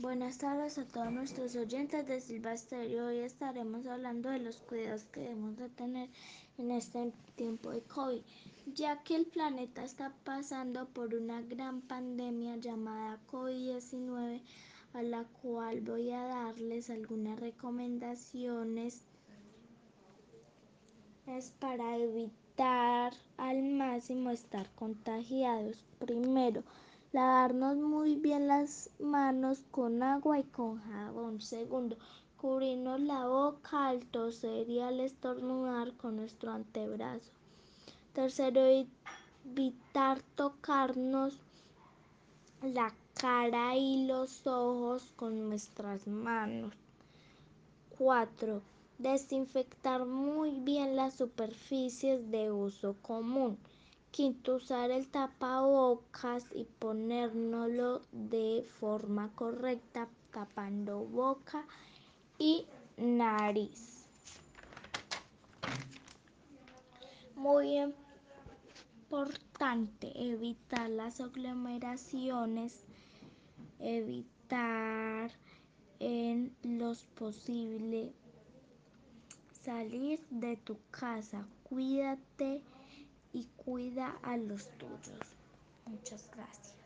Buenas tardes a todos nuestros oyentes de Silva Estéreo. Hoy estaremos hablando de los cuidados que debemos de tener en este tiempo de COVID, ya que el planeta está pasando por una gran pandemia llamada COVID-19, a la cual voy a darles algunas recomendaciones es para evitar al máximo estar contagiados. Primero, lavarnos muy bien las manos con agua y con jabón. Segundo, cubrirnos la boca al toser y al estornudar con nuestro antebrazo. Tercero, evitar tocarnos la cara y los ojos con nuestras manos. Cuatro, Desinfectar muy bien las superficies de uso común. Quinto, usar el tapabocas y ponérnoslo de forma correcta, tapando boca y nariz. Muy importante evitar las aglomeraciones, evitar en los posibles salir de tu casa. Cuídate cuida a los tuyos. Muchas gracias.